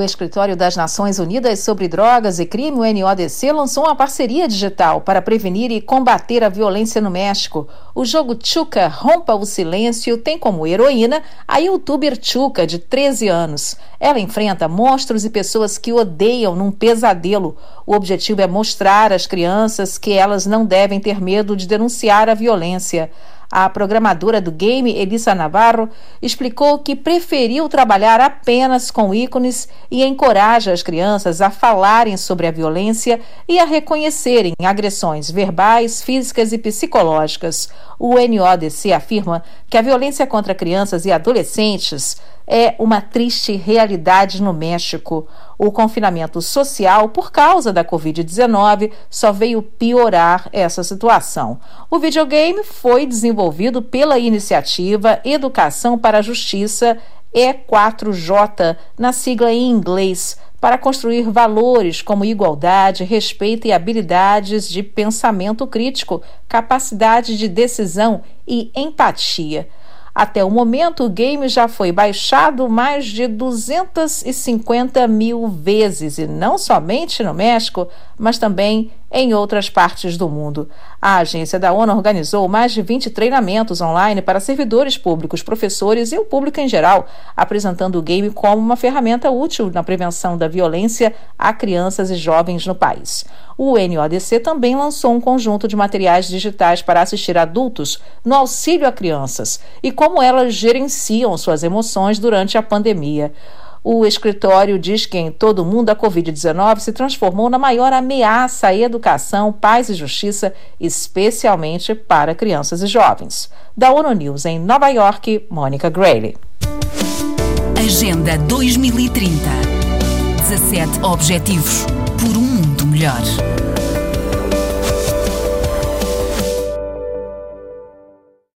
O Escritório das Nações Unidas sobre Drogas e Crime, o NODC, lançou uma parceria digital para prevenir e combater a violência no México. O jogo Chuca Rompa o Silêncio tem como heroína a youtuber Chuca, de 13 anos. Ela enfrenta monstros e pessoas que odeiam num pesadelo. O objetivo é mostrar às crianças que elas não devem ter medo de denunciar a violência. A programadora do game, Elisa Navarro, explicou que preferiu trabalhar apenas com ícones e encoraja as crianças a falarem sobre a violência e a reconhecerem agressões verbais, físicas e psicológicas. O NODC afirma que a violência contra crianças e adolescentes é uma triste realidade no México. O confinamento social por causa da Covid-19 só veio piorar essa situação. O videogame foi desenvolvido pela iniciativa Educação para a Justiça E4J, na sigla em inglês, para construir valores como igualdade, respeito e habilidades de pensamento crítico, capacidade de decisão e empatia. Até o momento, o game já foi baixado mais de 250 mil vezes, e não somente no México, mas também em outras partes do mundo. A agência da ONU organizou mais de 20 treinamentos online para servidores públicos, professores e o público em geral, apresentando o game como uma ferramenta útil na prevenção da violência a crianças e jovens no país. O NODC também lançou um conjunto de materiais digitais para assistir adultos no auxílio a crianças e como elas gerenciam suas emoções durante a pandemia. O escritório diz que em todo o mundo a Covid-19 se transformou na maior ameaça à educação, paz e justiça, especialmente para crianças e jovens. Da ONU News em Nova York, Mônica Grayley. Agenda 2030. 17 Objetivos por um mundo melhor.